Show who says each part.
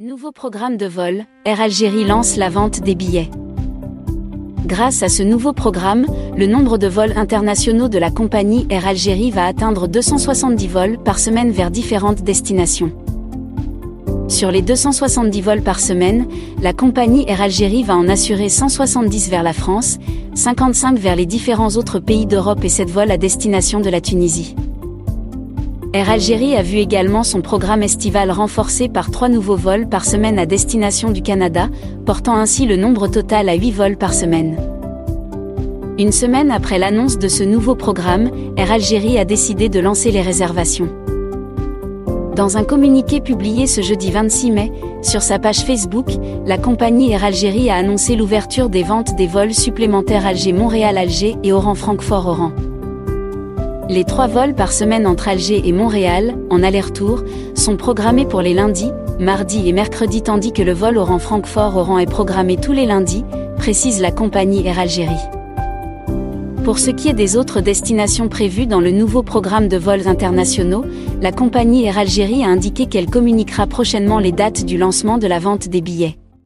Speaker 1: Nouveau programme de vol, Air Algérie lance la vente des billets. Grâce à ce nouveau programme, le nombre de vols internationaux de la compagnie Air Algérie va atteindre 270 vols par semaine vers différentes destinations. Sur les 270 vols par semaine, la compagnie Air Algérie va en assurer 170 vers la France, 55 vers les différents autres pays d'Europe et 7 vols à destination de la Tunisie. Air Algérie a vu également son programme estival renforcé par trois nouveaux vols par semaine à destination du Canada, portant ainsi le nombre total à 8 vols par semaine. Une semaine après l'annonce de ce nouveau programme, Air Algérie a décidé de lancer les réservations. Dans un communiqué publié ce jeudi 26 mai, sur sa page Facebook, la compagnie Air Algérie a annoncé l'ouverture des ventes des vols supplémentaires Alger-Montréal-Alger et Oran-Francfort-Oran. Les trois vols par semaine entre Alger et Montréal, en aller-retour, sont programmés pour les lundis, mardis et mercredis tandis que le vol Oran-Francfort-Oran est programmé tous les lundis, précise la compagnie Air Algérie. Pour ce qui est des autres destinations prévues dans le nouveau programme de vols internationaux, la compagnie Air Algérie a indiqué qu'elle communiquera prochainement les dates du lancement de la vente des billets.